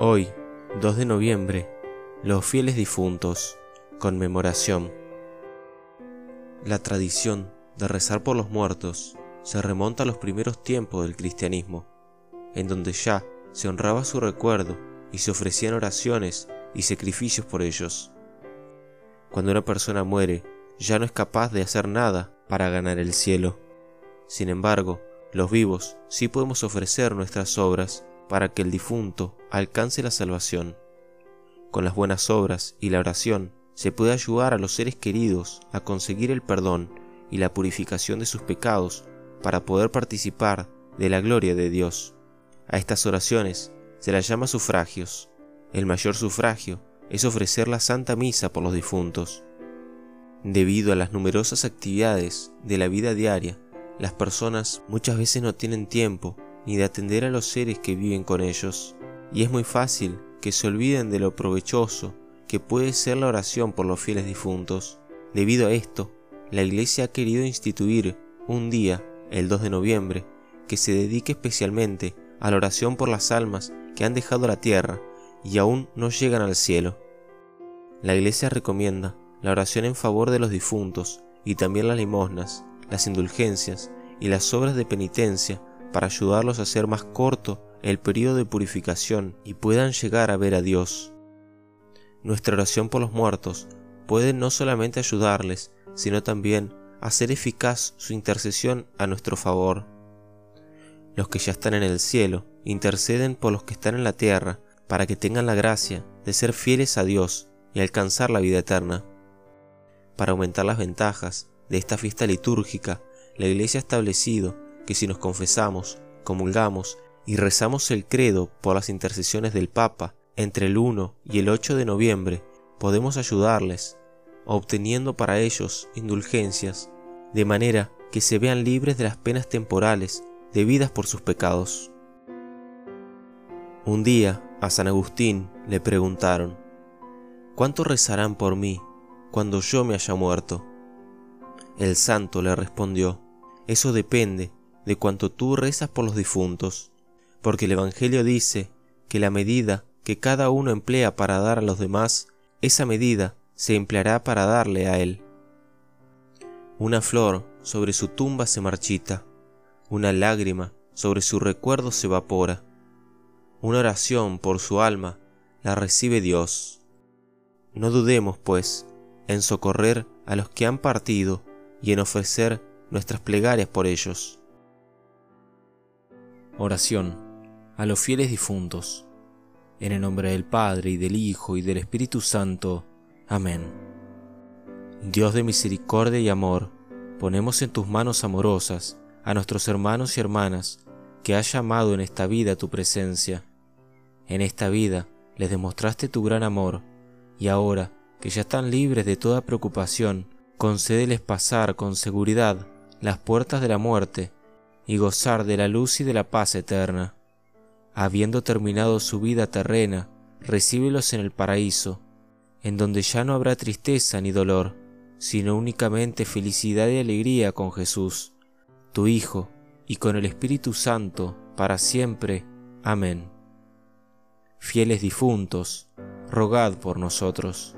Hoy, 2 de noviembre, los fieles difuntos, conmemoración. La tradición de rezar por los muertos se remonta a los primeros tiempos del cristianismo, en donde ya se honraba su recuerdo y se ofrecían oraciones y sacrificios por ellos. Cuando una persona muere, ya no es capaz de hacer nada para ganar el cielo. Sin embargo, los vivos sí podemos ofrecer nuestras obras para que el difunto alcance la salvación. Con las buenas obras y la oración se puede ayudar a los seres queridos a conseguir el perdón y la purificación de sus pecados para poder participar de la gloria de Dios. A estas oraciones se las llama sufragios. El mayor sufragio es ofrecer la Santa Misa por los difuntos. Debido a las numerosas actividades de la vida diaria, las personas muchas veces no tienen tiempo ni de atender a los seres que viven con ellos, y es muy fácil que se olviden de lo provechoso que puede ser la oración por los fieles difuntos. Debido a esto, la Iglesia ha querido instituir un día, el 2 de noviembre, que se dedique especialmente a la oración por las almas que han dejado la tierra y aún no llegan al cielo. La Iglesia recomienda la oración en favor de los difuntos y también las limosnas, las indulgencias y las obras de penitencia para ayudarlos a hacer más corto el periodo de purificación y puedan llegar a ver a Dios. Nuestra oración por los muertos puede no solamente ayudarles, sino también hacer eficaz su intercesión a nuestro favor. Los que ya están en el cielo interceden por los que están en la tierra para que tengan la gracia de ser fieles a Dios y alcanzar la vida eterna. Para aumentar las ventajas de esta fiesta litúrgica, la Iglesia ha establecido que si nos confesamos, comulgamos y rezamos el credo por las intercesiones del Papa entre el 1 y el 8 de noviembre, podemos ayudarles, obteniendo para ellos indulgencias, de manera que se vean libres de las penas temporales debidas por sus pecados. Un día a San Agustín le preguntaron, ¿cuánto rezarán por mí cuando yo me haya muerto? El santo le respondió, eso depende de cuanto tú rezas por los difuntos, porque el Evangelio dice que la medida que cada uno emplea para dar a los demás, esa medida se empleará para darle a él. Una flor sobre su tumba se marchita, una lágrima sobre su recuerdo se evapora, una oración por su alma la recibe Dios. No dudemos, pues, en socorrer a los que han partido y en ofrecer nuestras plegarias por ellos. Oración a los fieles difuntos. En el nombre del Padre y del Hijo y del Espíritu Santo. Amén. Dios de misericordia y amor, ponemos en tus manos amorosas a nuestros hermanos y hermanas que has llamado en esta vida a tu presencia. En esta vida les demostraste tu gran amor, y ahora que ya están libres de toda preocupación, concédeles pasar con seguridad las puertas de la muerte y gozar de la luz y de la paz eterna. Habiendo terminado su vida terrena, recíbelos en el paraíso, en donde ya no habrá tristeza ni dolor, sino únicamente felicidad y alegría con Jesús, tu Hijo, y con el Espíritu Santo, para siempre. Amén. Fieles difuntos, rogad por nosotros.